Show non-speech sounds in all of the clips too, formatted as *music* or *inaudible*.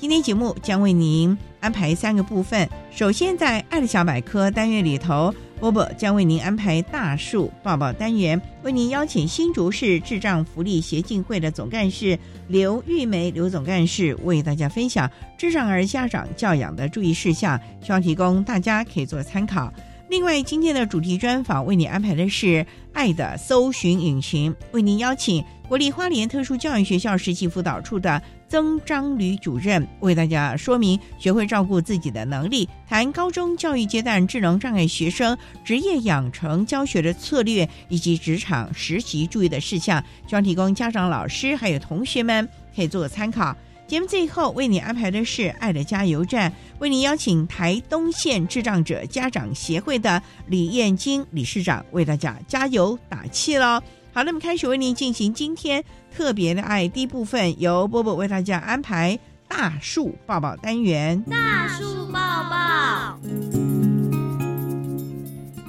今天节目将为您安排三个部分，首先在爱的小百科单元里头。波波将为您安排大树抱抱单元，为您邀请新竹市智障福利协进会的总干事刘玉梅刘总干事为大家分享智障儿家长教养的注意事项，希望提供大家可以做参考。另外，今天的主题专访为你安排的是爱的搜寻引擎，为您邀请国立花莲特殊教育学校实习辅导处的。曾章吕主任为大家说明学会照顾自己的能力，谈高中教育阶段智能障碍学生职业养成教学的策略以及职场实习注意的事项，希望提供家长、老师还有同学们可以做个参考。节目最后为你安排的是爱的加油站，为你邀请台东县智障者家长协会的李燕金理事长为大家加油打气喽。好，那么开始为您进行今天特别的爱第一部分，由波波为大家安排大树抱抱单元。大树抱抱，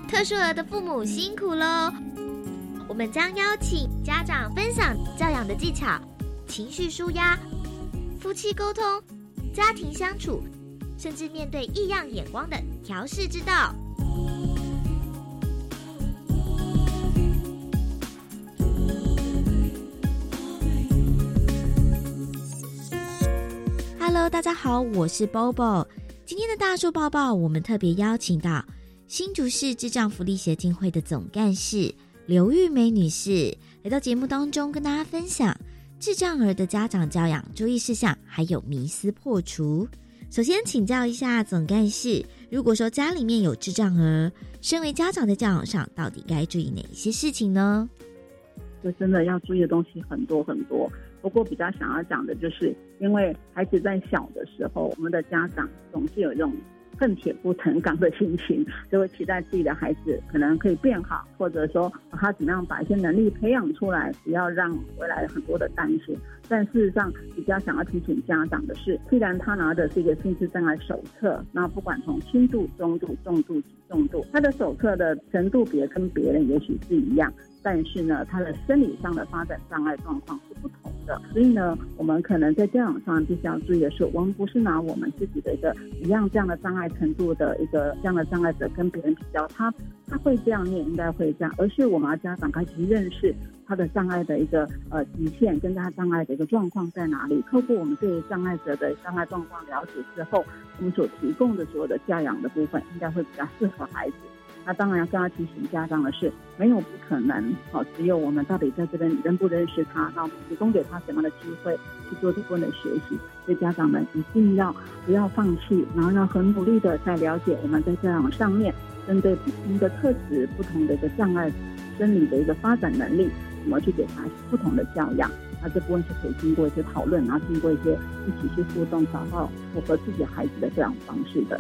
特殊儿的父母辛苦喽！我们将邀请家长分享教养的技巧、情绪舒压、夫妻沟通、家庭相处，甚至面对异样眼光的调试之道。Hello，大家好，我是 Bobo。今天的大树抱抱，我们特别邀请到新竹市智障福利协进会的总干事刘玉梅女士来到节目当中，跟大家分享智障儿的家长教养注意事项，还有迷思破除。首先请教一下总干事，如果说家里面有智障儿，身为家长在教养上，到底该注意哪一些事情呢？就真的要注意的东西很多很多。不过比较想要讲的就是，因为孩子在小的时候，我们的家长总是有一种恨铁不成钢的心情，就会期待自己的孩子可能可以变好，或者说他怎么样把一些能力培养出来，不要让未来很多的担心。但事实上，比较想要提醒家长的是，既然他拿的是一个心智障碍手册，那不管从轻度、中度、重度重度，他的手册的程度别跟别人也许是一样。但是呢，他的生理上的发展障碍状况是不同的，所以呢，我们可能在教养上必须要注意的是，我们不是拿我们自己的一个一样这样的障碍程度的一个这样的障碍者跟别人比较，他他会这样，你也应该会这样，而是我们要家长开始认识他的障碍的一个呃极限，跟他障碍的一个状况在哪里。透过我们对障碍者的障碍状况了解之后，我们所提供的所有的教养的部分，应该会比较适合孩子。那当然要更要提醒家长的是，没有不可能，好，只有我们到底在这边认不认识他，那提供给他什么样的机会去做这部分的学习。所以家长们一定要不要放弃，然后要很努力的在了解我们在教养上面，针对不同的特质、不同的一个障碍、生理的一个发展能力，怎么去给他不同的教养。那这部分是可以经过一些讨论，然后经过一些一起去互动，找到符合自己孩子的这样方式的。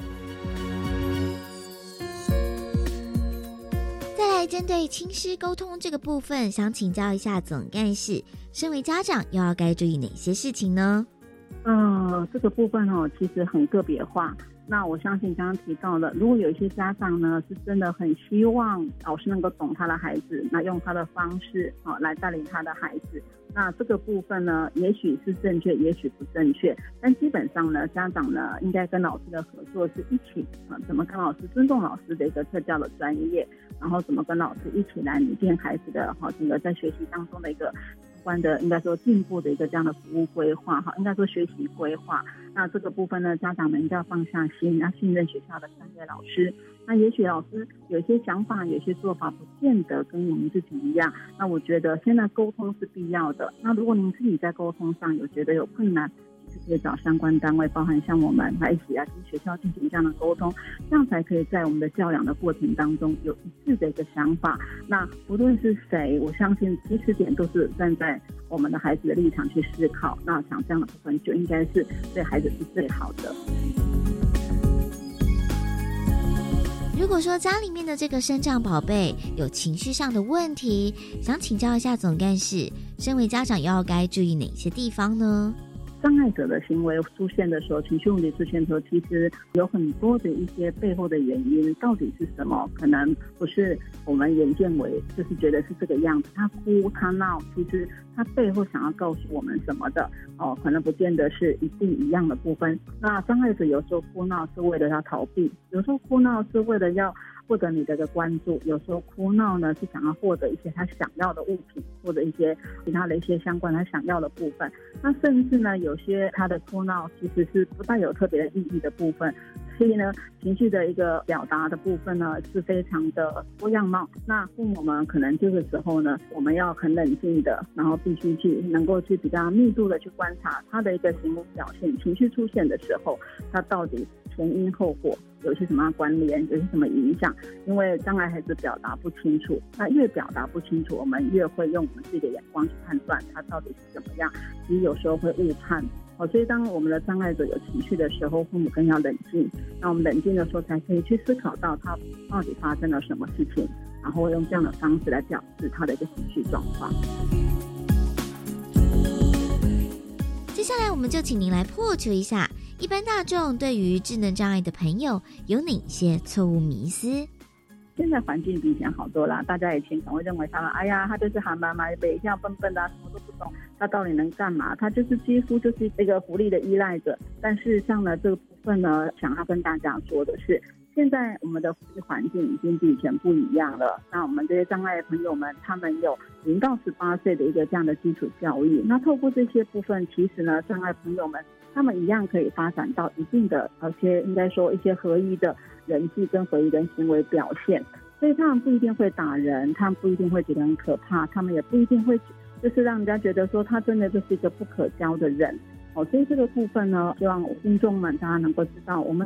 再来针对亲师沟通这个部分，想请教一下总干事，身为家长又要该注意哪些事情呢？嗯，这个部分哦，其实很个别化。那我相信刚刚提到的，如果有一些家长呢，是真的很希望老师能够懂他的孩子，那用他的方式啊来带领他的孩子，那这个部分呢，也许是正确，也许不正确。但基本上呢，家长呢应该跟老师的合作是一起啊，怎么跟老师尊重老师的一个特教的专业，然后怎么跟老师一起来拟定孩子的哈整个在学习当中的一个。关的应该说进步的一个这样的服务规划哈，应该说学习规划。那这个部分呢，家长们一定要放下心，要信任学校的专业老师。那也许老师有些想法、有些做法不见得跟我们自己一样。那我觉得现在沟通是必要的。那如果您自己在沟通上有觉得有困难，可以找相关单位，包含像我们来一起来跟学校进行这样的沟通，这样才可以在我们的教养的过程当中有一致的一个想法。那不论是谁，我相信起始点都是站在我们的孩子的立场去思考。那想这样的部分就应该是对孩子是最好的。如果说家里面的这个生长宝贝有情绪上的问题，想请教一下总干事，身为家长又要该注意哪些地方呢？障碍者的行为出现的时候，情绪问题出现的时候，其实有很多的一些背后的原因，到底是什么？可能不是我们眼见为，就是觉得是这个样子。他哭他闹，其实他背后想要告诉我们什么的哦，可能不见得是一定一样的部分。那障碍者有时候哭闹是为了要逃避，有时候哭闹是为了要。获得你的个关注，有时候哭闹呢是想要获得一些他想要的物品，或者一些其他的一些相关他想要的部分。那甚至呢，有些他的哭闹其实是不带有特别的意义的部分。所以呢，情绪的一个表达的部分呢是非常的多样貌。那父母们可能这个时候呢，我们要很冷静的，然后必须去能够去比较密度的去观察他的一个行为表现，情绪出现的时候，他到底。前因后果有些什么样关联，有些什么影响？因为障碍孩子表达不清楚，那越表达不清楚，我们越会用我们自己的眼光去判断他到底是怎么样。其实有时候会误判哦。所以当我们的障碍者有情绪的时候，父母更要冷静。那我们冷静的时候，才可以去思考到他到底发生了什么事情，然后用这样的方式来表示他的一个情绪状况。接下来，我们就请您来破除一下。一般大众对于智能障碍的朋友有哪些错误迷思？现在环境比以前好多了，大家以前总会认为他们，哎呀，他就是喊妈妈，背一下笨笨的，什么都不懂，他到底能干嘛？他就是几乎就是这个福利的依赖者。但事实上呢，这个部分呢，想要跟大家说的是，现在我们的福利环境已经比以前不一样了。那我们这些障碍朋友们，他们有零到十八岁的一个这样的基础教育。那透过这些部分，其实呢，障碍朋友们。他们一样可以发展到一定的，而且应该说一些合一的人际跟合一的行为表现，所以他们不一定会打人，他们不一定会觉得很可怕，他们也不一定会就是让人家觉得说他真的就是一个不可交的人。哦，所以这个部分呢，希望听众们大家能够知道，我们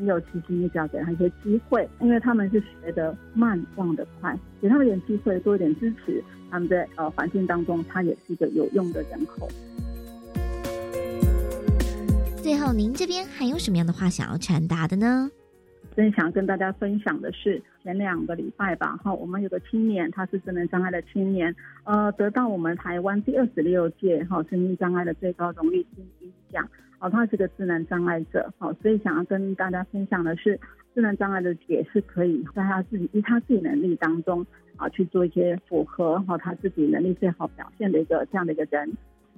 很有其心，只要给他一些机会，因为他们是学得慢，忘得快，给他们一点机会，多一点支持，他们在呃环境当中，他也是一个有用的人口。最后，您这边还有什么样的话想要传达的呢？真想跟大家分享的是，前两个礼拜吧，哈，我们有个青年，他是智能障碍的青年，呃，得到我们台湾第二十六届哈生命障碍的最高荣誉金鹰奖，哦，他是个智能障碍者，好，所以想要跟大家分享的是，智能障碍的也是可以在他自己以他自己能力当中啊去做一些符合哈他自己能力最好表现的一个这样的一个人。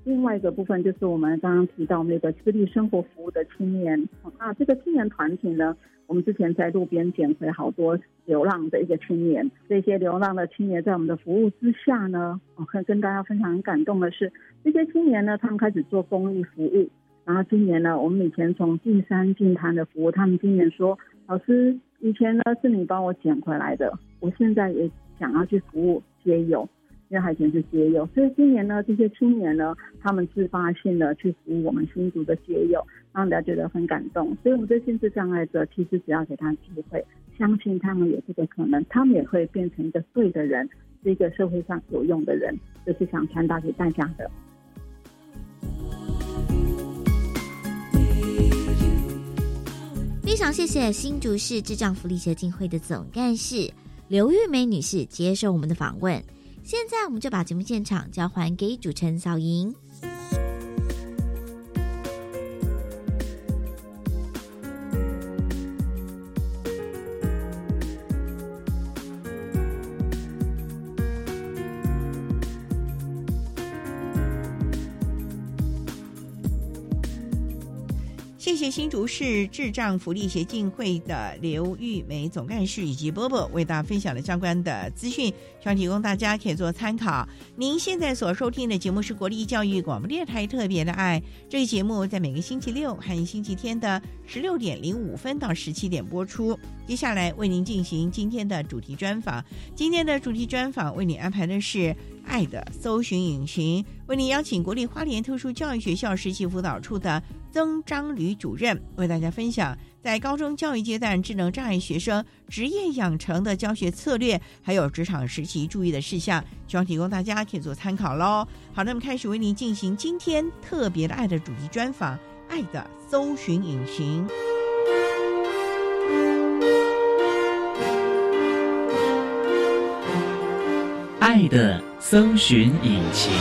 另外一个部分就是我们刚刚提到那个私立生活服务的青年，那这个青年团体呢，我们之前在路边捡回好多流浪的一个青年，这些流浪的青年在我们的服务之下呢，我可以跟大家分享很感动的是，这些青年呢，他们开始做公益服务，然后今年呢，我们以前从进山进滩的服务，他们今年说，老师以前呢是你帮我捡回来的，我现在也想要去服务街友。因为海前是街友，所以今年呢，这些青年呢，他们自发性的去服务我们新竹的街友，让大家觉得很感动。所以我们这心智障碍者，其实只要给他机会，相信他们有这个可能，他们也会变成一个对的人，是一个社会上有用的人。这是想传达给大家的。非常谢谢新竹市智障福利协进会的总干事刘玉梅女士接受我们的访问。现在我们就把节目现场交还给主持人小莹。谢新竹市智障福利协进会的刘玉梅总干事以及波波为大家分享了相关的资讯，希望提供大家可以做参考。您现在所收听的节目是国立教育广播电台特别的爱，这个节目在每个星期六和星期天的十六点零五分到十七点播出。接下来为您进行今天的主题专访，今天的主题专访为您安排的是。爱的搜寻引擎为您邀请国立花莲特殊教育学校实习辅导处的曾章吕主任为大家分享在高中教育阶段智能障碍学生职业养成的教学策略，还有职场实习注意的事项，希望提供大家可以做参考喽。好，那么开始为您进行今天特别的爱的主题专访，爱的搜寻引擎。爱的搜寻引擎。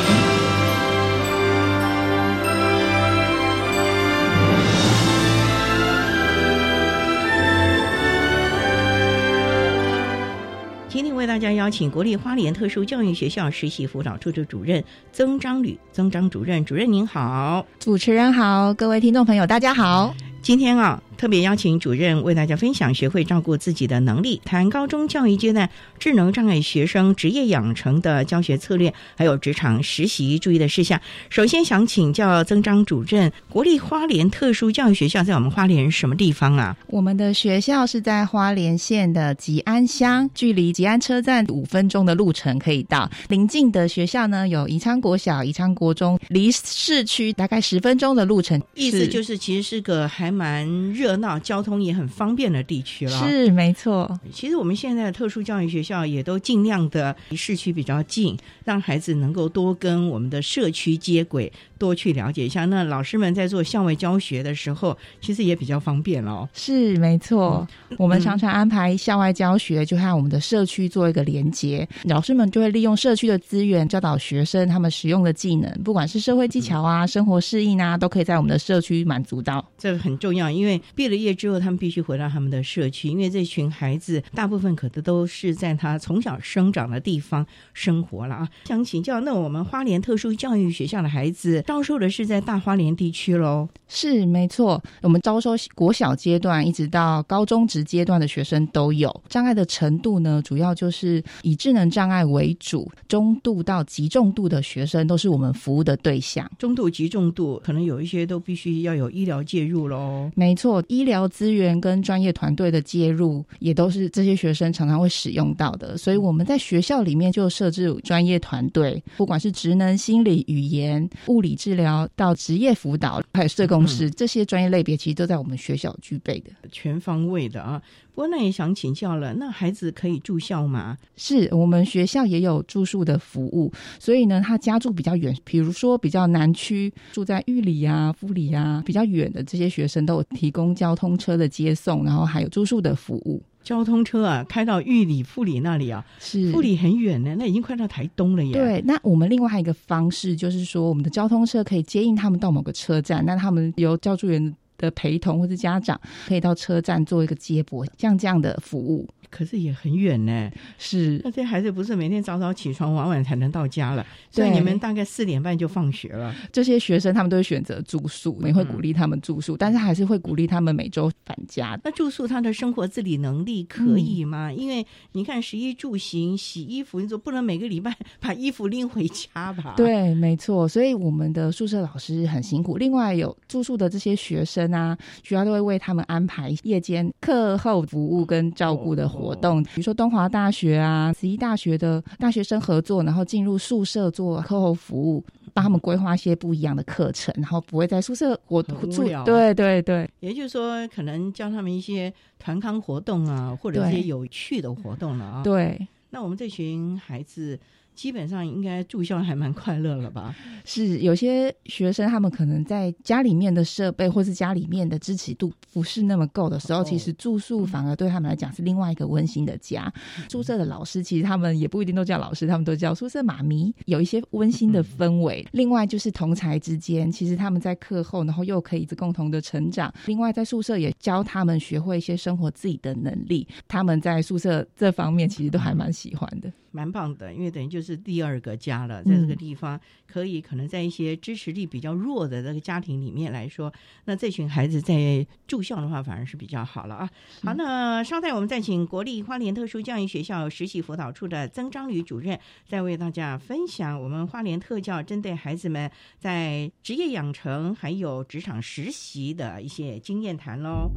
今天为大家邀请国立花莲特殊教育学校实习辅导处的主任曾章吕，曾章主任，主任您好，主持人好，各位听众朋友大家好，今天啊。特别邀请主任为大家分享学会照顾自己的能力，谈高中教育阶段智能障碍学生职业养成的教学策略，还有职场实习注意的事项。首先想请教曾章主任，国立花莲特殊教育学校在我们花莲什么地方啊？我们的学校是在花莲县的吉安乡，距离吉安车站五分钟的路程可以到。邻近的学校呢有宜昌国小、宜昌国中，离市区大概十分钟的路程。意思就是其实是个还蛮热。热闹、交通也很方便的地区了，是没错。其实我们现在的特殊教育学校也都尽量的离市区比较近，让孩子能够多跟我们的社区接轨。多去了解一下，那老师们在做校外教学的时候，其实也比较方便哦。是没错，我们常常安排校外教学，就和我们的社区做一个连接。老师们就会利用社区的资源，教导学生他们使用的技能，不管是社会技巧啊、生活适应啊，都可以在我们的社区满足到。这个很重要，因为毕了业之后，他们必须回到他们的社区，因为这群孩子大部分可能都是在他从小生长的地方生活了啊。想请教，那我们花莲特殊教育学校的孩子。招收的是在大花莲地区喽，是没错。我们招收国小阶段一直到高中职阶段的学生都有。障碍的程度呢，主要就是以智能障碍为主，中度到极重度的学生都是我们服务的对象。中度、极重度，可能有一些都必须要有医疗介入喽。没错，医疗资源跟专业团队的介入，也都是这些学生常常会使用到的。所以我们在学校里面就设置专业团队，不管是职能、心理、语言、物理。治疗到职业辅导，还有社工师这些专业类别，其实都在我们学校具备的，全方位的啊。不过那也想请教了，那孩子可以住校吗？是我们学校也有住宿的服务，所以呢，他家住比较远，比如说比较南区，住在玉里啊、富里啊，比较远的这些学生都有提供交通车的接送，然后还有住宿的服务。交通车啊，开到玉里、富里那里啊，是富里很远呢，那已经快到台东了耶。对，那我们另外还有一个方式，就是说我们的交通车可以接应他们到某个车站，那他们由教助员的陪同或者家长可以到车站做一个接驳，像这样的服务。可是也很远呢，是那这孩子不是每天早早起床，晚晚才能到家了。所以你们大概四点半就放学了。这些学生他们都会选择住宿，也会鼓励他们住宿，但是还是会鼓励他们每周返家。那住宿他的生活自理能力可以吗？因为你看，食衣住行、洗衣服，你总不能每个礼拜 *laughs* 把衣服拎回家吧？对，没错。所以我们的宿舍老师很辛苦。另外有住宿的这些学生啊，学校都会为他们安排夜间课后服务跟照顾的。活动，比如说东华大学啊、慈一大学的大学生合作，然后进入宿舍做课后服务，帮他们规划一些不一样的课程，然后不会在宿舍活住。对对对，也就是说，可能教他们一些团康活动啊，或者一些有趣的活动了啊。对，那我们这群孩子。基本上应该住校还蛮快乐了吧？是有些学生他们可能在家里面的设备或是家里面的支持度不是那么够的时候，其实住宿反而对他们来讲是另外一个温馨的家。宿舍的老师其实他们也不一定都叫老师，他们都叫宿舍妈咪，有一些温馨的氛围。另外就是同才之间，其实他们在课后然后又可以共同的成长。另外在宿舍也教他们学会一些生活自己的能力。他们在宿舍这方面其实都还蛮喜欢的，蛮棒的，因为等于就。是第二个家了，在这个地方可以可能在一些支持力比较弱的这个家庭里面来说，那这群孩子在住校的话反而是比较好了啊。好，那稍待我们再请国立花莲特殊教育学校实习辅导处的曾章宇主任，再为大家分享我们花莲特教针对孩子们在职业养成还有职场实习的一些经验谈喽。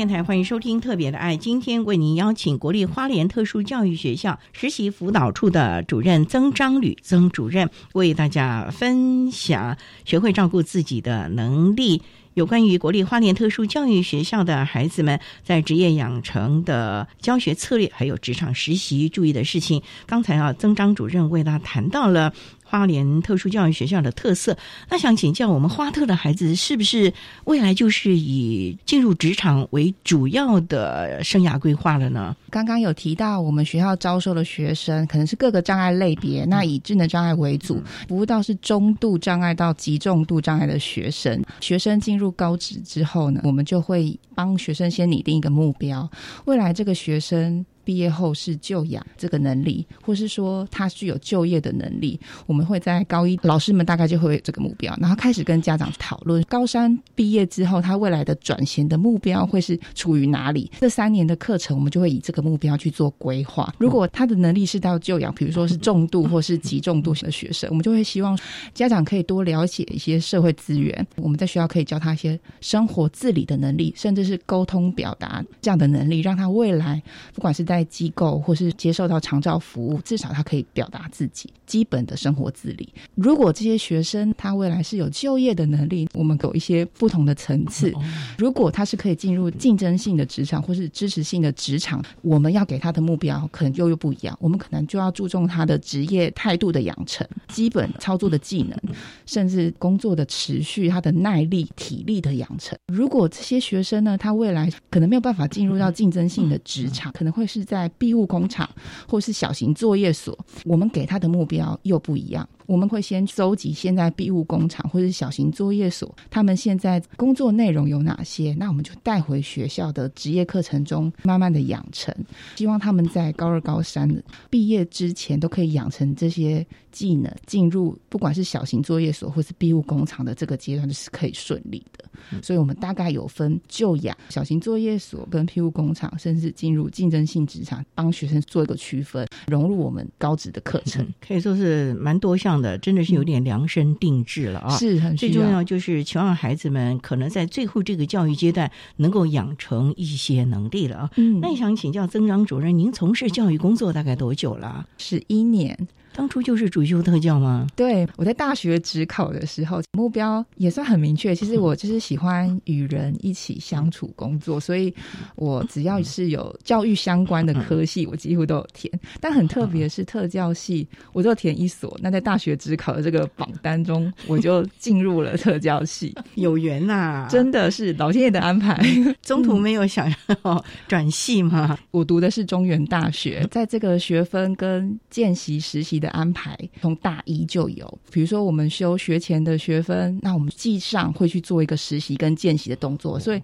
电台欢迎收听《特别的爱》，今天为您邀请国立花莲特殊教育学校实习辅导处的主任曾章吕曾主任，为大家分享学会照顾自己的能力，有关于国立花莲特殊教育学校的孩子们在职业养成的教学策略，还有职场实习注意的事情。刚才啊，曾章主任为大家谈到了。花莲特殊教育学校的特色，那想请教我们花特的孩子，是不是未来就是以进入职场为主要的生涯规划了呢？刚刚有提到，我们学校招收的学生可能是各个障碍类别，那以智能障碍为主，服务到是中度障碍到极重度障碍的学生。学生进入高职之后呢，我们就会帮学生先拟定一个目标，未来这个学生毕业后是就养这个能力，或是说他具有就业的能力，我们会在高一老师们大概就会有这个目标，然后开始跟家长讨论高三毕业之后他未来的转型的目标会是处于哪里。这三年的课程，我们就会以这个目标去做规划。如果他的能力是到就养，比如说是重度或是极重度的学生，我们就会希望家长可以多了解一些社会资源。我们在学校可以教他一些生活自理的能力，甚至是沟通表达这样的能力，让他未来不管是在机构或是接受到长照服务，至少他可以表达自己基本的生活自理。如果这些学生他未来是有就业的能力，我们有一些不同的层次。如果他是可以进入竞争性的职场或是支持性的职场，我们要给他的目标可能就又不一样。我们可能就要注重他的职业态度的养成、基本操作的技能，甚至工作的持续、他的耐力、体力的养成。如果这些学生呢，他未来可能没有办法进入到竞争性的职场，可能会是在庇护工厂或是小型作业所，我们给他的目标又不一样。我们会先收集现在庇护工厂或者小型作业所，他们现在工作内容有哪些？那我们就带回学校的职业课程中，慢慢的养成。希望他们在高二、高三毕业之前，都可以养成这些技能，进入不管是小型作业所或是庇护工厂的这个阶段，是可以顺利的。所以，我们大概有分就养小型作业所跟庇护工厂，甚至进入竞争性职场，帮学生做一个区分，融入我们高职的课程，可以说是蛮多项的，真的是有点量身定制了啊。是很最重要，就是希望孩子们可能在最后这个教育阶段能够养成一些能力了啊。嗯，那想请教曾长主任，您从事教育工作大概多久了？十一年。当初就是主修特教吗？对，我在大学职考的时候，目标也算很明确。其实我就是喜欢与人一起相处工作，所以我只要是有教育相关的科系，我几乎都有填。但很特别是特教系，我就填一所。那在大学职考的这个榜单中，我就进入了特教系，有缘呐！真的是老天爷的安排。*laughs* 中途没有想要转系吗？*laughs* 我读的是中原大学，在这个学分跟见习实习。的安排从大一就有，比如说我们修学前的学分，那我们记上会去做一个实习跟见习的动作，所以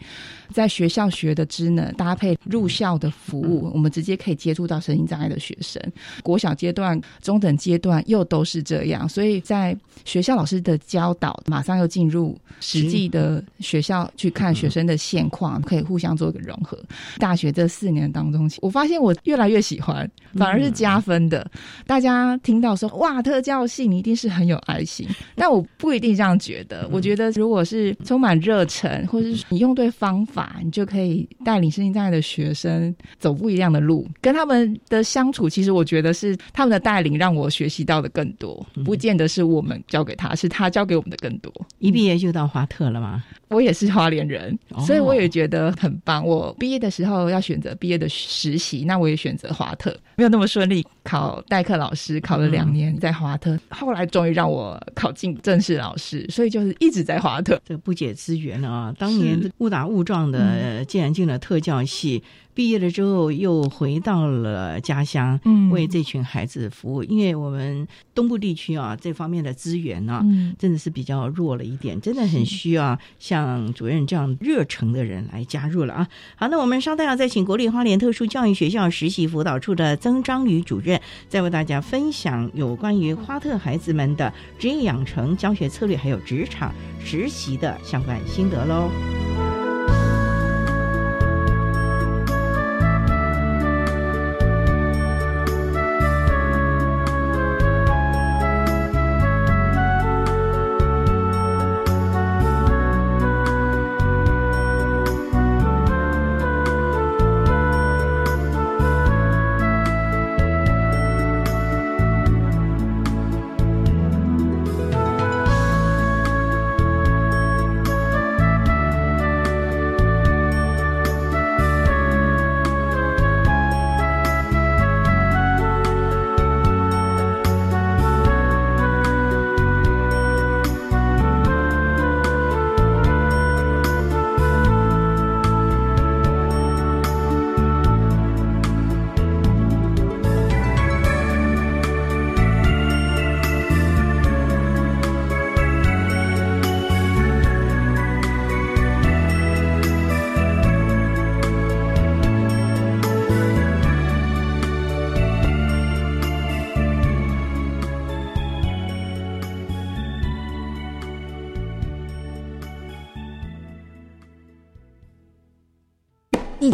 在学校学的职能搭配入校的服务，我们直接可以接触到身心障碍的学生。国小阶段、中等阶段又都是这样，所以在学校老师的教导，马上又进入实际的学校去看学生的现况，可以互相做一个融合。大学这四年当中，我发现我越来越喜欢，反而是加分的，大家。听到说哇，特教系你一定是很有爱心，*laughs* 但我不一定这样觉得。我觉得如果是充满热忱，或者是你用对方法，你就可以带领身心障碍的学生走不一样的路。跟他们的相处，其实我觉得是他们的带领让我学习到的更多，不见得是我们教给他，是他教给我们的更多。一毕业就到华特了吗？我也是花莲人，所以我也觉得很棒。我毕业的时候要选择毕业的实习，那我也选择华特，没有那么顺利考代课老师，考了两年在华特，后来终于让我考进正式老师，所以就是一直在华特。这个不解之缘啊，当年误打误撞的，竟然进了特教系。毕业了之后，又回到了家乡，为这群孩子服务。因为我们东部地区啊，这方面的资源呢，真的是比较弱了一点，真的很需要像主任这样热诚的人来加入了啊。好，那我们稍待啊再请国立花莲特殊教育学校实习辅导处的曾章宇主任，再为大家分享有关于花特孩子们的职业养成教学策略，还有职场实习的相关心得喽。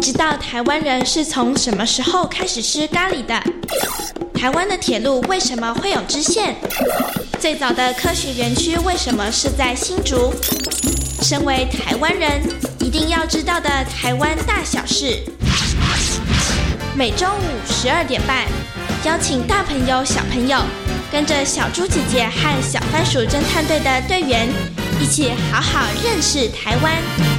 知道台湾人是从什么时候开始吃咖喱的？台湾的铁路为什么会有支线？最早的科学园区为什么是在新竹？身为台湾人，一定要知道的台湾大小事。每周五十二点半，邀请大朋友、小朋友，跟着小猪姐姐和小番薯侦探队的队员，一起好好认识台湾。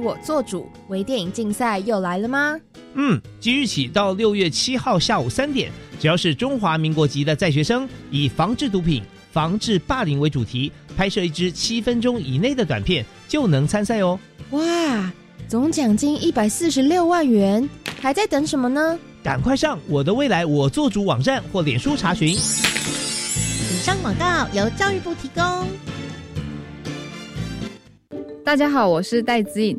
我做主，微电影竞赛又来了吗？嗯，即日起到六月七号下午三点，只要是中华民国籍的在学生，以防治毒品、防治霸凌为主题，拍摄一支七分钟以内的短片，就能参赛哦。哇，总奖金一百四十六万元，还在等什么呢？赶快上我的未来我做主网站或脸书查询。以上广告由教育部提供。大家好，我是戴子颖，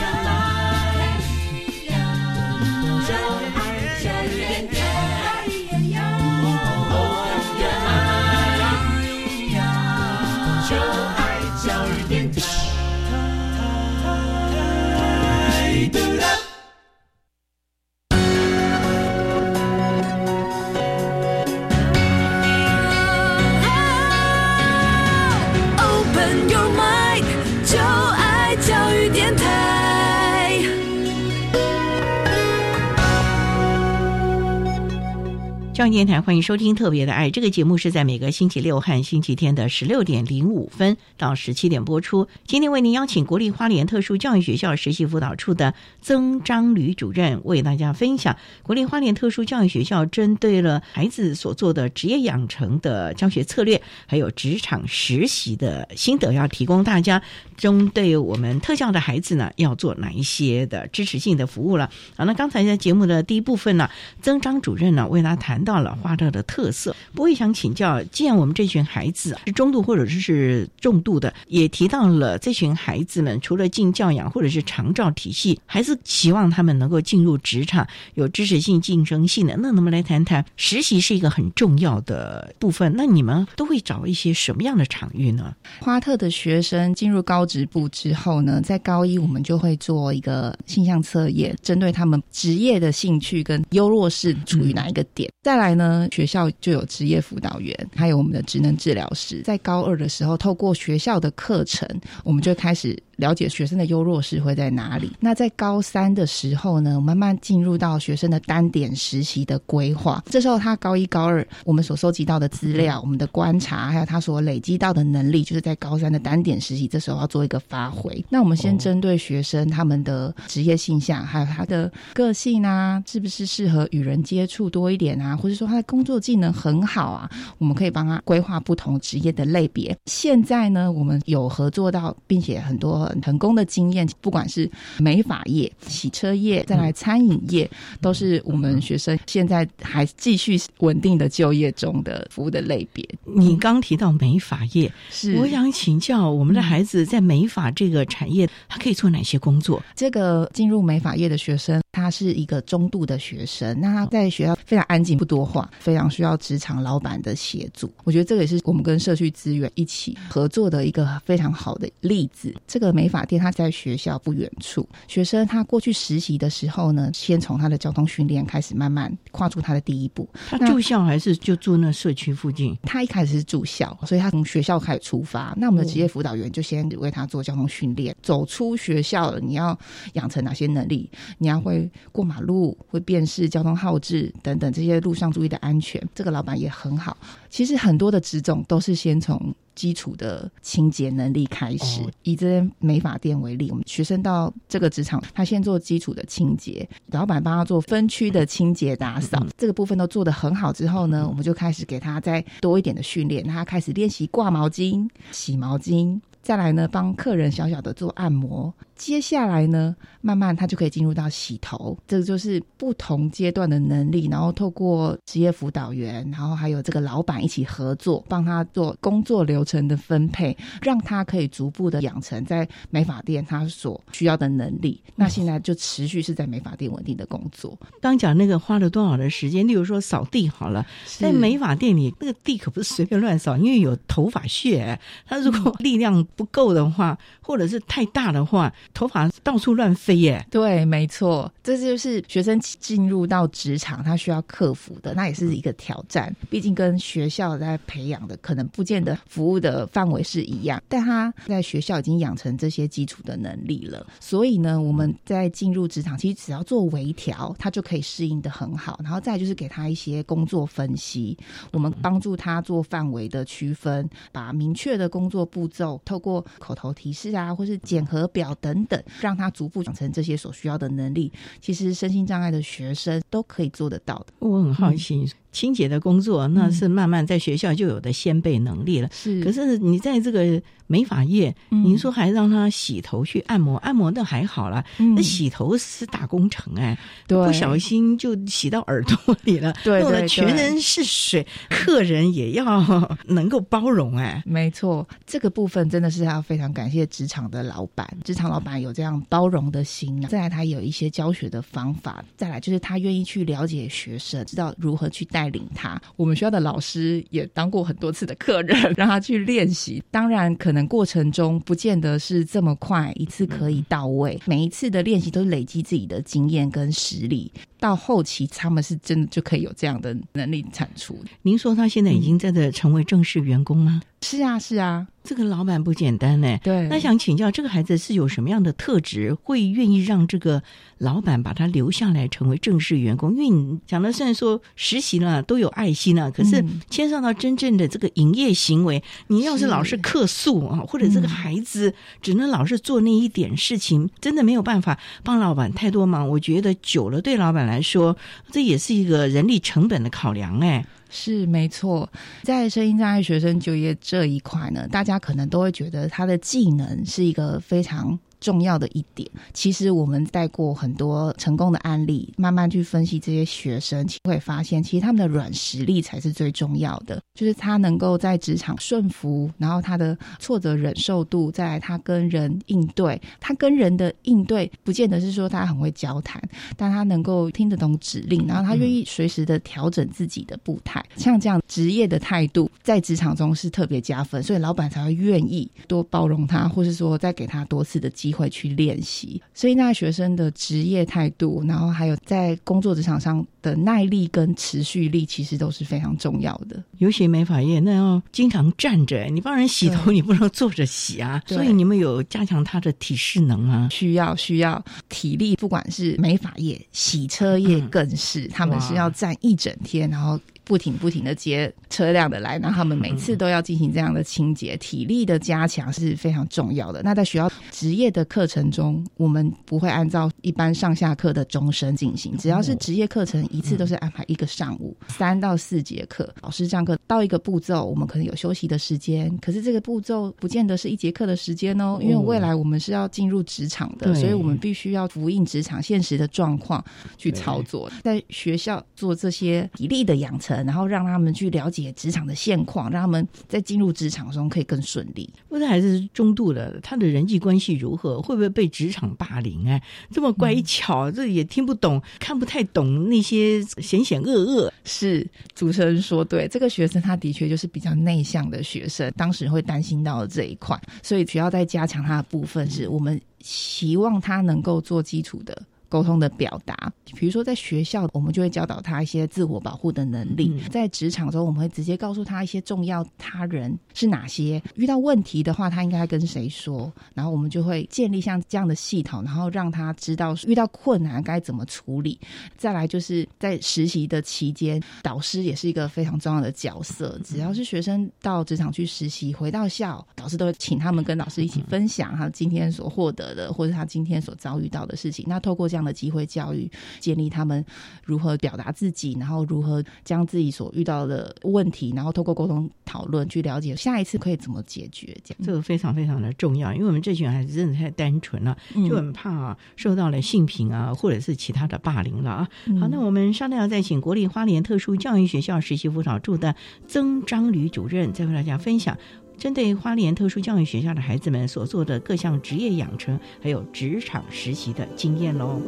中央电台欢迎收听《特别的爱》这个节目，是在每个星期六和星期天的十六点零五分到十七点播出。今天为您邀请国立花莲特殊教育学校实习辅导处的曾章吕主任为大家分享国立花莲特殊教育学校针对了孩子所做的职业养成的教学策略，还有职场实习的心得，要提供大家针对我们特教的孩子呢，要做哪一些的支持性的服务了。好，那刚才在节目的第一部分呢，曾章主任呢为大家谈到。到了花乐的特色，我也想请教，既然我们这群孩子是中度或者是重度的，也提到了这群孩子们除了进教养或者是长照体系，还是希望他们能够进入职场，有知识性、竞争性的。那能不能来谈谈实习是一个很重要的部分？那你们都会找一些什么样的场域呢？花特的学生进入高职部之后呢，在高一我们就会做一个性向测验，针对他们职业的兴趣跟优弱势处于哪一个点，再来来呢，学校就有职业辅导员，还有我们的职能治疗师。在高二的时候，透过学校的课程，我们就开始。了解学生的优弱势会在哪里？那在高三的时候呢，慢慢进入到学生的单点实习的规划。这时候他高一、高二，我们所收集到的资料、我们的观察，还有他所累积到的能力，就是在高三的单点实习，这时候要做一个发挥。那我们先针对学生他们的职业性向，还有他的个性啊，是不是适合与人接触多一点啊？或者说他的工作技能很好啊？我们可以帮他规划不同职业的类别。现在呢，我们有合作到，并且很多。成功的经验，不管是美发业、洗车业，再来餐饮业，都是我们学生现在还继续稳定的就业中的服务的类别。你刚提到美发业，是我想请教我们的孩子，在美发这个产业，他可以做哪些工作？这个进入美发业的学生，他是一个中度的学生，那他在学校非常安静，不多话，非常需要职场老板的协助。我觉得这个也是我们跟社区资源一起合作的一个非常好的例子。这个美美发店，他在学校不远处。学生他过去实习的时候呢，先从他的交通训练开始，慢慢跨出他的第一步。他住校还是就住那社区附近？他一开始是住校，所以他从学校开始出发。那我们的职业辅导员就先为他做交通训练。走出学校了，你要养成哪些能力？你要会过马路，会辨识交通号志等等这些路上注意的安全。这个老板也很好。其实很多的职种都是先从基础的清洁能力开始。以这间美发店为例，我们学生到这个职场，他先做基础的清洁，老板帮他做分区的清洁打扫，这个部分都做得很好之后呢，我们就开始给他再多一点的训练，他开始练习挂毛巾、洗毛巾。再来呢，帮客人小小的做按摩。接下来呢，慢慢他就可以进入到洗头，这个就是不同阶段的能力。然后透过职业辅导员，然后还有这个老板一起合作，帮他做工作流程的分配，让他可以逐步的养成在美发店他所需要的能力。那现在就持续是在美发店稳定的工作。刚讲那个花了多少的时间，例如说扫地好了，在美发店里那个地可不是随便乱扫，因为有头发屑，他如果力量不够的话，或者是太大的话。头发到处乱飞耶！对，没错，这就是学生进入到职场他需要克服的，那也是一个挑战。毕竟跟学校在培养的可能不见得服务的范围是一样，但他在学校已经养成这些基础的能力了。所以呢，我们在进入职场，其实只要做微调，他就可以适应的很好。然后再就是给他一些工作分析，我们帮助他做范围的区分，把明确的工作步骤透过口头提示啊，或是检核表等。等，让他逐步养成这些所需要的能力，其实身心障碍的学生都可以做得到的。我很好奇。清洁的工作，那是慢慢在学校就有的先辈能力了。是，可是你在这个美发业，您说还让他洗头去按摩，按摩那还好了，那洗头是大工程哎，不小心就洗到耳朵里了，*laughs* 弄得全身是水，客人也要能够包容哎。没错，这个部分真的是要非常感谢职场的老板，职场老板有这样包容的心，再来他有一些教学的方法，再来就是他愿意去了解学生，知道如何去带。带领他，我们学校的老师也当过很多次的客人，*laughs* 让他去练习。当然，可能过程中不见得是这么快，一次可以到位。每一次的练习都累积自己的经验跟实力，到后期他们是真的就可以有这样的能力产出。您说他现在已经在这成为正式员工吗？是啊，是啊。这个老板不简单呢。对，那想请教这个孩子是有什么样的特质，会愿意让这个老板把他留下来成为正式员工？因为你讲的虽然说实习了都有爱心了，可是牵涉到真正的这个营业行为，你要是老是客诉啊，或者这个孩子只能老是做那一点事情，真的没有办法帮老板太多忙。我觉得久了对老板来来说，这也是一个人力成本的考量哎。是没错，在声音障碍学生就业这一块呢，大家可能都会觉得他的技能是一个非常。重要的一点，其实我们带过很多成功的案例，慢慢去分析这些学生，会发现其实他们的软实力才是最重要的，就是他能够在职场顺服，然后他的挫折忍受度，再来他跟人应对，他跟人的应对，不见得是说他很会交谈，但他能够听得懂指令，然后他愿意随时的调整自己的步态，像这样职业的态度，在职场中是特别加分，所以老板才会愿意多包容他，或是说再给他多次的机。会去练习，所以那学生的职业态度，然后还有在工作职场上的耐力跟持续力，其实都是非常重要的。尤其美发业，那要经常站着，你帮人洗头，你不能坐着洗啊。所以你们有加强他的体适能啊？需要需要体力，不管是美发业、洗车业，更是他们是要站一整天，然后。不停不停的接车辆的来，那他们每次都要进行这样的清洁，体力的加强是非常重要的。那在学校职业的课程中，我们不会按照一般上下课的钟声进行，只要是职业课程，一次都是安排一个上午三到四节课，老师上课到一个步骤，我们可能有休息的时间，可是这个步骤不见得是一节课的时间哦，因为未来我们是要进入职场的，所以我们必须要复应职场现实的状况去操作，在学校做这些体力的养成。然后让他们去了解职场的现况，让他们在进入职场中可以更顺利。不是还是中度的，他的人际关系如何？会不会被职场霸凌？哎，这么乖巧，这也听不懂，看不太懂那些险险恶恶。是主持人说对，这个学生他的确就是比较内向的学生，当时会担心到这一块，所以需要再加强他的部分，是我们希望他能够做基础的。沟通的表达。比如说在学校，我们就会教导他一些自我保护的能力；在职场中，我们会直接告诉他一些重要他人是哪些。遇到问题的话，他应该跟谁说？然后我们就会建立像这样的系统，然后让他知道遇到困难该怎么处理。再来就是在实习的期间，导师也是一个非常重要的角色。只要是学生到职场去实习，回到校，导师都会请他们跟老师一起分享他今天所获得的，或者他今天所遭遇到的事情。那透过这样的机会教育，建立他们如何表达自己，然后如何将自己所遇到的问题，然后透过沟通讨论去了解下一次可以怎么解决。这样这个非常非常的重要，因为我们这群孩子真的太单纯了，就很怕啊受到了性平啊或者是其他的霸凌了啊。好，那我们稍待要再请国立花莲特殊教育学校实习辅导处的曾张吕主任，再为大家分享针对花莲特殊教育学校的孩子们所做的各项职业养成还有职场实习的经验喽。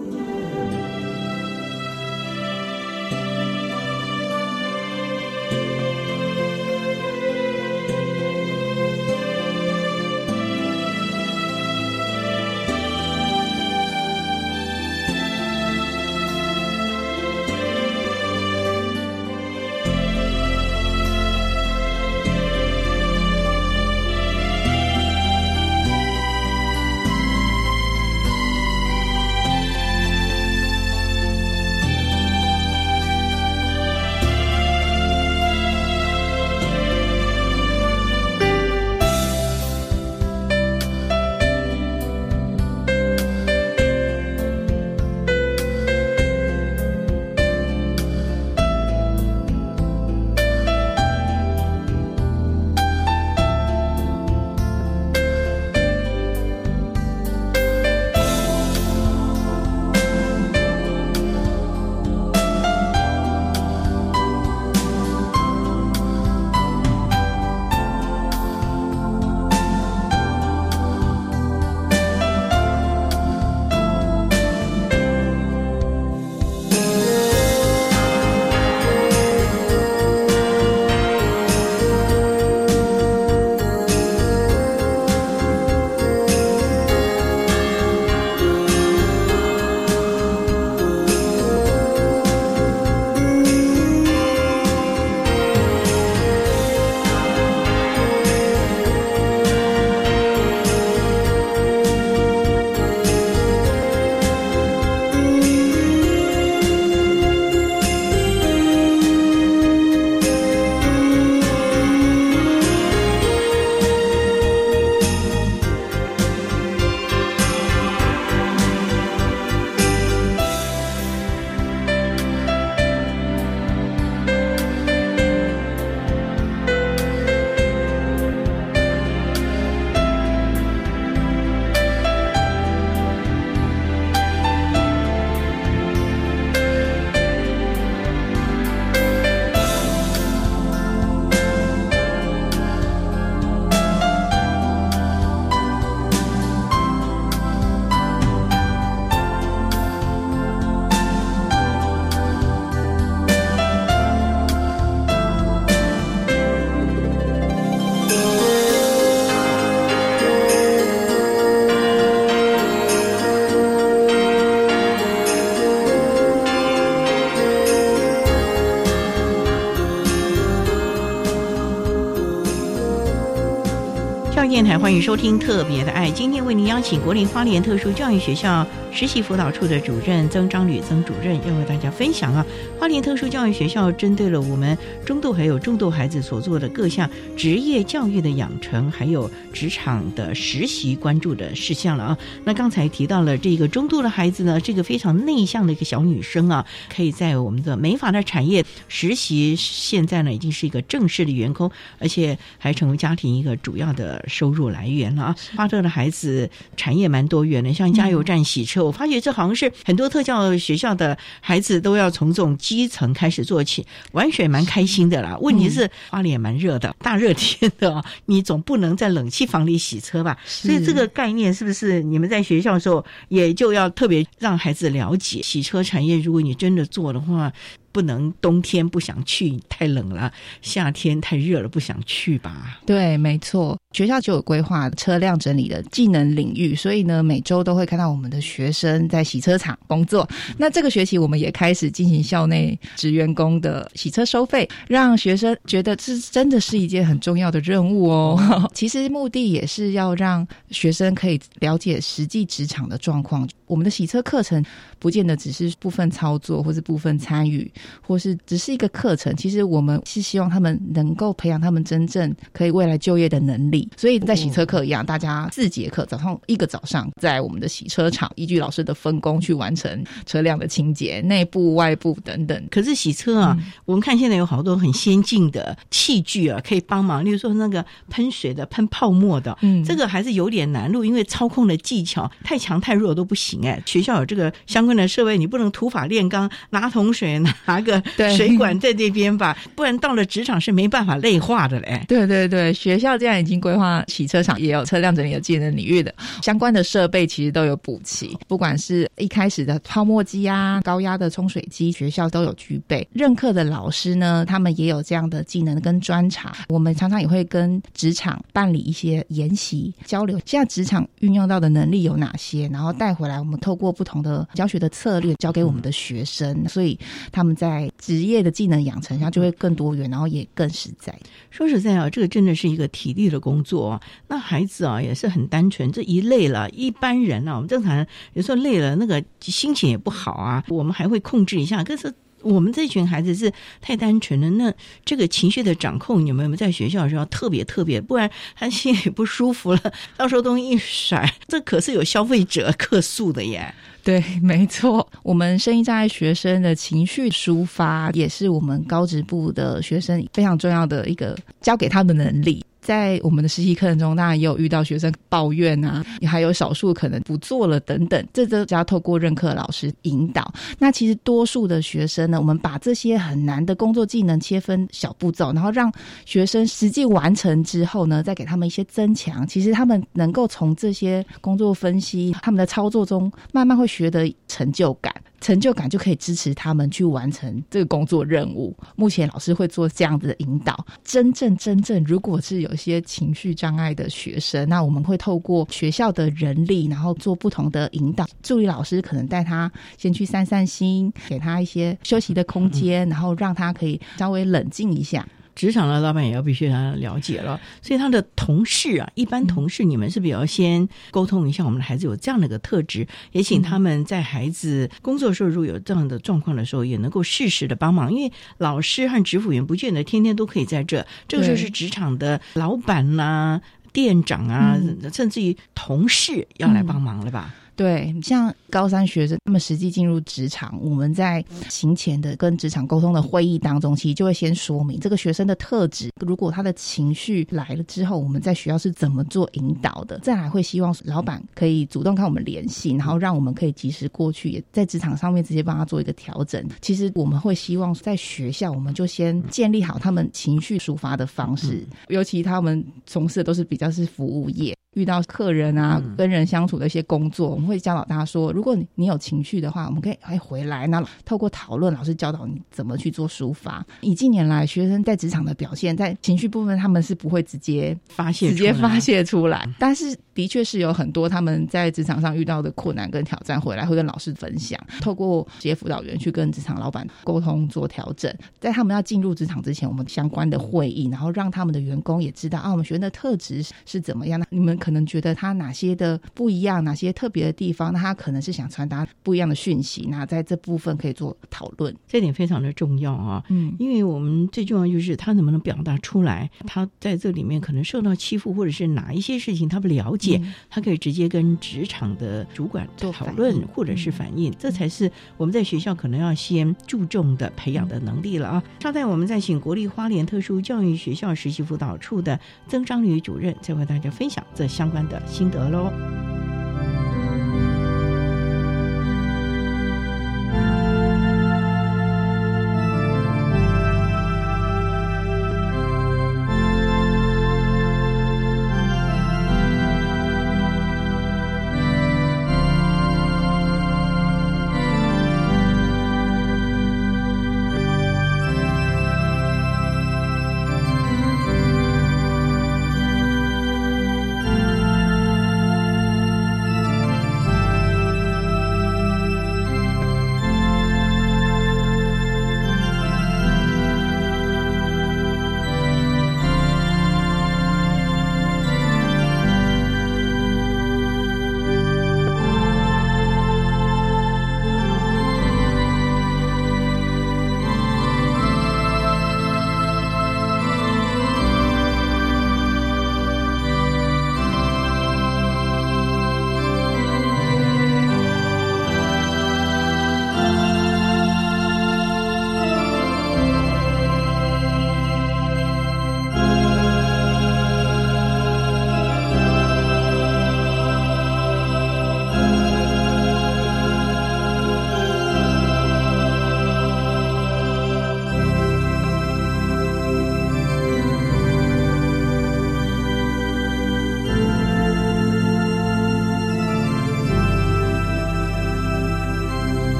欢迎收听《特别的爱》，今天为您邀请国立花莲特殊教育学校实习辅导处的主任曾张吕曾主任，要和大家分享啊，花莲特殊教育学校针对了我们中度还有重度孩子所做的各项职业教育的养成，还有职场的实习关注的事项了啊。那刚才提到了这个中度的孩子呢，这个非常内向的一个小女生啊，可以在我们的美发的产业实习，现在呢已经是一个正式的员工，而且还成为家庭一个主要的。收入了来源了啊！巴特的孩子产业蛮多元的，像加油站洗车，我发觉这好像是很多特教学校的孩子都要从这种基层开始做起，玩水蛮开心的啦。问题是花莲蛮热的，大热天的，*laughs* 你总不能在冷气房里洗车吧？所以这个概念是不是你们在学校的时候也就要特别让孩子了解洗车产业？如果你真的做的话。不能冬天不想去太冷了，夏天太热了不想去吧？对，没错。学校就有规划车辆整理的技能领域，所以呢，每周都会看到我们的学生在洗车场工作。那这个学期我们也开始进行校内职员工的洗车收费，让学生觉得这真的是一件很重要的任务哦。*laughs* 其实目的也是要让学生可以了解实际职场的状况。我们的洗车课程不见得只是部分操作，或是部分参与，或是只是一个课程。其实我们是希望他们能够培养他们真正可以未来就业的能力。所以在洗车课一样，大家四节课，早上一个早上在我们的洗车场，依据老师的分工去完成车辆的清洁，内部、外部等等。可是洗车啊，我们看现在有好多很先进的器具啊，可以帮忙，例如说那个喷水的、喷泡沫的，嗯，这个还是有点难度，因为操控的技巧太强太弱都不行哎。学校有这个相关的设备，你不能土法炼钢，拿桶水拿个 *laughs* 水管在这边吧，不然到了职场是没办法内化的嘞。对对对，学校这样已经规。规划洗车场也有车辆整理的技能领域的相关的设备，其实都有补齐。不管是一开始的泡沫机啊、高压的冲水机，学校都有具备。任课的老师呢，他们也有这样的技能跟专长。我们常常也会跟职场办理一些研习交流，现在职场运用到的能力有哪些，然后带回来，我们透过不同的教学的策略教给我们的学生，所以他们在职业的技能养成上就会更多元，然后也更实在。说实在啊，这个真的是一个体力的工。做那孩子啊也是很单纯，这一累了，一般人啊，我们正常人有时候累了，那个心情也不好啊。我们还会控制一下，可是我们这群孩子是太单纯了。那这个情绪的掌控，你们有没有在学校的时候特别特别？不然他心里不舒服了，到时候东西一甩，这可是有消费者客诉的耶。对，没错，我们声音障碍学生的情绪抒发，也是我们高职部的学生非常重要的一个教给他的能力。在我们的实习课程中，当然也有遇到学生抱怨啊，还有少数可能不做了等等，这都要透过任课老师引导。那其实多数的学生呢，我们把这些很难的工作技能切分小步骤，然后让学生实际完成之后呢，再给他们一些增强。其实他们能够从这些工作分析、他们的操作中，慢慢会学得成就感。成就感就可以支持他们去完成这个工作任务。目前老师会做这样子的引导。真正真正，如果是有一些情绪障碍的学生，那我们会透过学校的人力，然后做不同的引导。助理老师可能带他先去散散心，给他一些休息的空间，然后让他可以稍微冷静一下。职场的老板也要必须让他了解了，所以他的同事啊，一般同事你们是不是要先沟通一下，我们的孩子有这样的一个特质，也请他们在孩子工作时候如果有这样的状况的时候，也能够适时的帮忙，因为老师和职辅员不见得天天都可以在这，这个时候是职场的老板呐、店长啊，甚至于同事要来帮忙了吧。对，像高三学生，他们实际进入职场，我们在行前的跟职场沟通的会议当中，其实就会先说明这个学生的特质。如果他的情绪来了之后，我们在学校是怎么做引导的？再来会希望老板可以主动跟我们联系，然后让我们可以及时过去，也在职场上面直接帮他做一个调整。其实我们会希望在学校，我们就先建立好他们情绪抒发的方式，尤其他们从事的都是比较是服务业。遇到客人啊，跟人相处的一些工作，我们会教导大家说：如果你你有情绪的话，我们可以哎回来，那透过讨论，老师教导你怎么去做抒发。以近年来学生在职场的表现，在情绪部分，他们是不会直接发泄直接发泄出来，但是的确是有很多他们在职场上遇到的困难跟挑战，回来会跟老师分享，透过职业辅导员去跟职场老板沟通做调整。在他们要进入职场之前，我们相关的会议，然后让他们的员工也知道啊，我们学生的特质是怎么样的，你们。可能觉得他哪些的不一样，哪些特别的地方，那他可能是想传达不一样的讯息。那在这部分可以做讨论，这点非常的重要啊。嗯，因为我们最重要就是他能不能表达出来，他在这里面可能受到欺负，或者是哪一些事情他不了解，他可以直接跟职场的主管做讨论，或者是反映。这才是我们在学校可能要先注重的培养的能力了啊。稍待，我们再请国立花莲特殊教育学校实习辅导处的曾章女主任，再为大家分享这。相关的心得喽。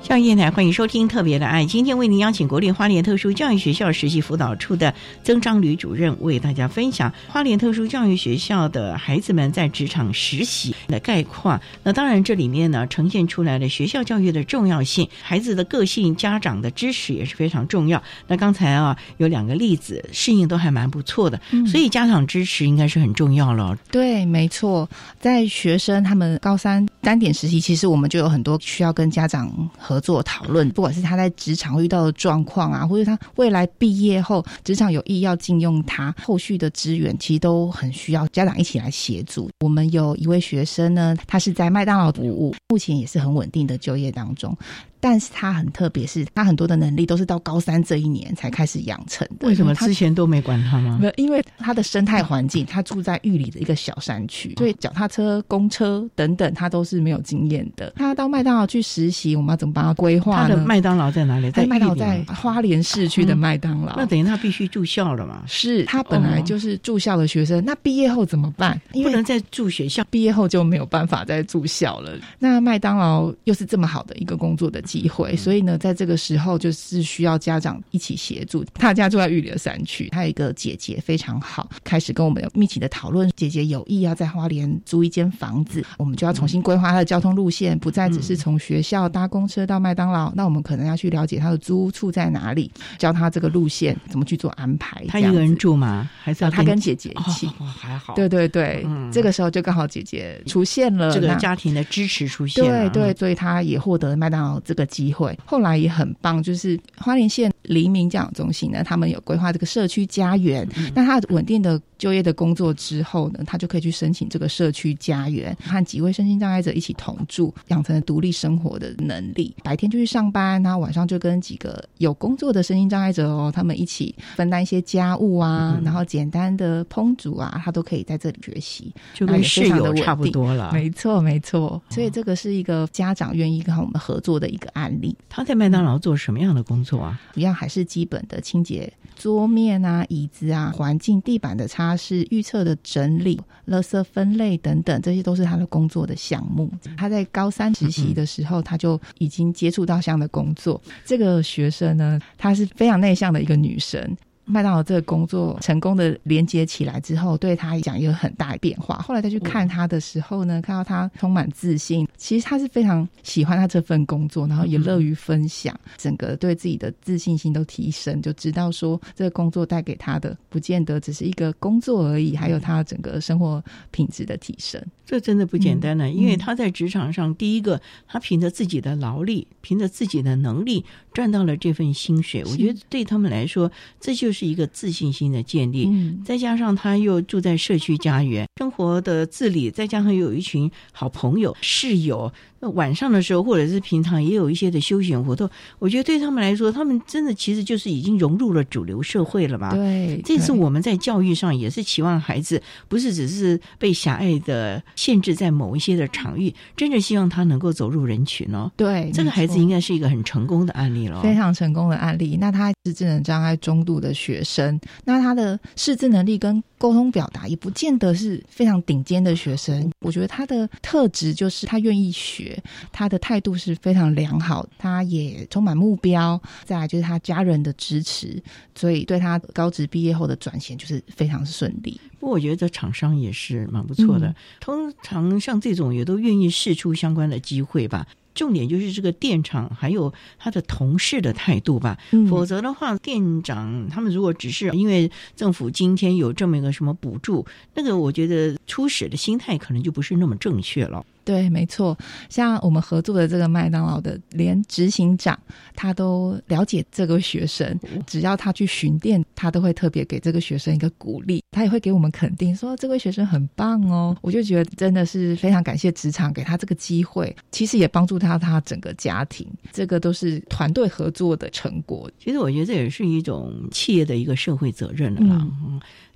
向电台欢迎收听《特别的爱》，今天为您邀请国立花莲特殊教育学校实习辅导处的曾章吕主任为大家分享花莲特殊教育学校的孩子们在职场实习的概况。那当然，这里面呢呈现出来的学校教育的重要性，孩子的个性、家长的支持也是非常重要。那刚才啊有两个例子，适应都还蛮不错的，所以家长支持应该是很重要了。对，没错，在学生他们高三单点实习，其实我们就有很多需要跟家长合。作讨论，不管是他在职场遇到的状况啊，或者他未来毕业后职场有意要禁用他，后续的资源其实都很需要家长一起来协助。我们有一位学生呢，他是在麦当劳服务，目前也是很稳定的就业当中。但是他很特别，是他很多的能力都是到高三这一年才开始养成的。为什么之前都没管他吗？没有，因为他的生态环境，他住在玉里的一个小山区，所以脚踏车、公车等等，他都是没有经验的。他到麦当劳去实习，我们要怎么帮他规划呢？他的麦当劳在哪里？在麦当劳在花莲市区的麦当劳。那等于他必须住校了嘛？是他本来就是住校的学生，那毕业后怎么办？不能再住学校，毕业后就没有办法再住校了。那麦当劳又是这么好的一个工作的机会，所以呢。在这个时候，就是需要家长一起协助。他家住在玉里的山区，他有一个姐姐非常好，开始跟我们有密集的讨论。姐姐有意要在花莲租一间房子，我们就要重新规划他的交通路线，不再只是从学校搭公车到麦当劳。那我们可能要去了解他的租屋处在哪里，教他这个路线怎么去做安排。他一个人住吗？还是要他跟姐姐一起？还好。对对对，这个时候就刚好姐姐出现了，这个家庭的支持出现。对对，所以他也获得麦当劳这个的机会。后来也很棒，就是花莲县黎明教养中心呢，他们有规划这个社区家园。那他稳定的就业的工作之后呢，他就可以去申请这个社区家园，和几位身心障碍者一起同住，养成了独立生活的能力。白天就去上班，然后晚上就跟几个有工作的身心障碍者哦，他们一起分担一些家务啊，然后简单的烹煮啊，他都可以在这里学习，就跟室友差不多了。没错，没错。所以这个是一个家长愿意跟我们合作的一个案例。他在麦当劳做什么样的工作啊？一样还是基本的清洁桌面啊、椅子啊、环境、地板的擦拭、预测的整理、垃圾分类等等，这些都是他的工作的项目。他在高三实习的时候，他就已经接触到这样的工作。这个学生呢，她是非常内向的一个女生。麦当劳这个工作成功的连接起来之后，对他讲有很大的变化。后来再去看他的时候呢，看到他充满自信，其实他是非常喜欢他这份工作，然后也乐于分享，整个对自己的自信心都提升，就知道说这个工作带给他的不见得只是一个工作而已，还有他整个生活品质的提升。这真的不简单呢，因为他在职场上，第一个他凭着自己的劳力，凭着自己的能力赚到了这份薪水，我觉得对他们来说，这就是。一个自信心的建立，再加上他又住在社区家园，生活的自理，再加上有一群好朋友、室友。那晚上的时候，或者是平常也有一些的休闲活动，我觉得对他们来说，他们真的其实就是已经融入了主流社会了嘛。对，这次我们在教育上也是期望孩子不是只是被狭隘的限制在某一些的场域，真的希望他能够走入人群哦。对，这个孩子应该是一个很成功的案例了，非常成功的案例。那他是智能障碍中度的学生，那他的识字能力跟沟通表达也不见得是非常顶尖的学生。我觉得他的特质就是他愿意学。他的态度是非常良好，他也充满目标。再来就是他家人的支持，所以对他高职毕业后的转型就是非常顺利。不过我觉得厂商也是蛮不错的，通常像这种也都愿意试出相关的机会吧。重点就是这个店长还有他的同事的态度吧，否则的话，店长他们如果只是因为政府今天有这么一个什么补助，那个我觉得初始的心态可能就不是那么正确了。对，没错，像我们合作的这个麦当劳的连执行长，他都了解这个学生，只要他去巡店，他都会特别给这个学生一个鼓励，他也会给我们肯定，说这位学生很棒哦。我就觉得真的是非常感谢职场给他这个机会，其实也帮助他他整个家庭，这个都是团队合作的成果。其实我觉得这也是一种企业的一个社会责任了啦。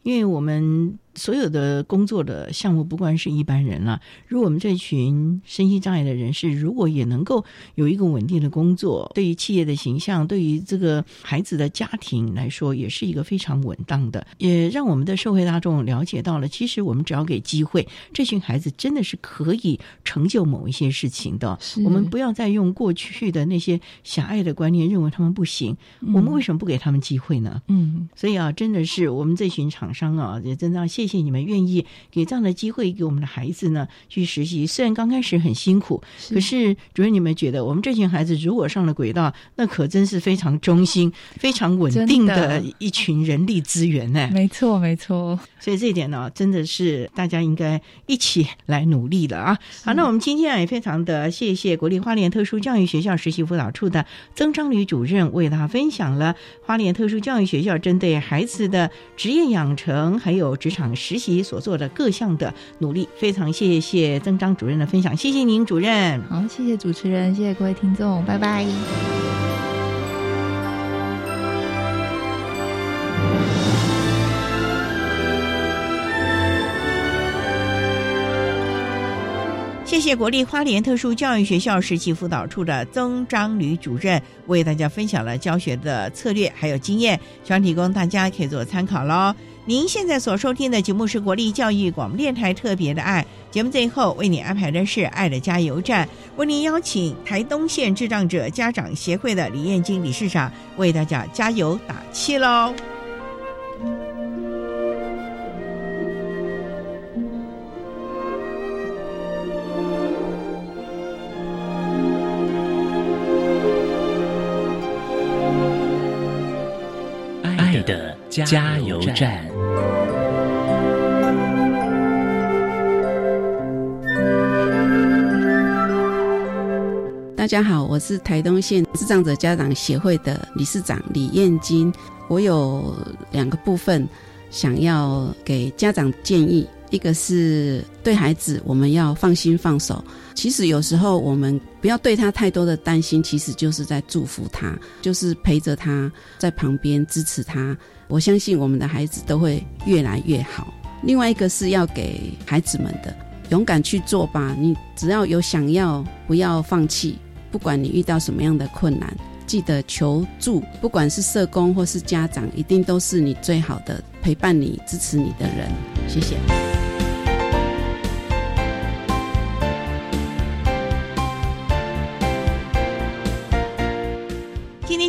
因为我们。所有的工作的项目，不管是一般人了，如果我们这群身心障碍的人士，如果也能够有一个稳定的工作，对于企业的形象，对于这个孩子的家庭来说，也是一个非常稳当的，也让我们的社会大众了解到了，其实我们只要给机会，这群孩子真的是可以成就某一些事情的。我们不要再用过去的那些狭隘的观念，认为他们不行。我们为什么不给他们机会呢？嗯，所以啊，真的是我们这群厂商啊，也真的要谢。谢谢你们愿意给这样的机会给我们的孩子呢去实习，虽然刚开始很辛苦，可是主任你们觉得我们这群孩子如果上了轨道，那可真是非常忠心、非常稳定的一群人力资源呢？没错，没错。所以这一点呢，真的是大家应该一起来努力了啊！好，那我们今天啊也非常的谢谢国立花莲特殊教育学校实习辅导处的曾章吕主任为大家分享了花莲特殊教育学校针对孩子的职业养成还有职场。实习所做的各项的努力，非常谢谢曾张主任的分享，谢谢您主任。好，谢谢主持人，谢谢各位听众，拜拜。谢谢国立花莲特殊教育学校实习辅导处的曾张吕主任为大家分享了教学的策略还有经验，希望提供大家可以做参考喽。您现在所收听的节目是国立教育广播电台特别的爱节目，最后为你安排的是爱的加油站，为您邀请台东县智障者家长协会的李燕金理事长为大家加油打气喽。爱的加油站。大家好，我是台东县智障者家长协会的理事长李燕金。我有两个部分想要给家长建议，一个是对孩子我们要放心放手。其实有时候我们不要对他太多的担心，其实就是在祝福他，就是陪着他在旁边支持他。我相信我们的孩子都会越来越好。另外一个是要给孩子们的，勇敢去做吧。你只要有想要，不要放弃。不管你遇到什么样的困难，记得求助。不管是社工或是家长，一定都是你最好的陪伴你、支持你的人。谢谢。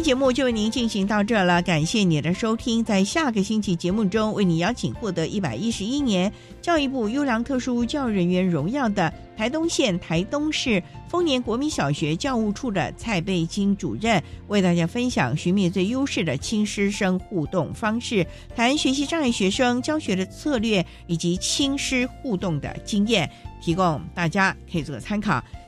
节目就为您进行到这了，感谢你的收听。在下个星期节目中，为你邀请获得一百一十一年教育部优良特殊教育人员荣耀的台东县台东市丰年国民小学教务处的蔡贝金主任，为大家分享寻觅最优势的亲师生互动方式，谈学习障碍学生教学的策略以及亲师互动的经验，提供大家可以做个参考。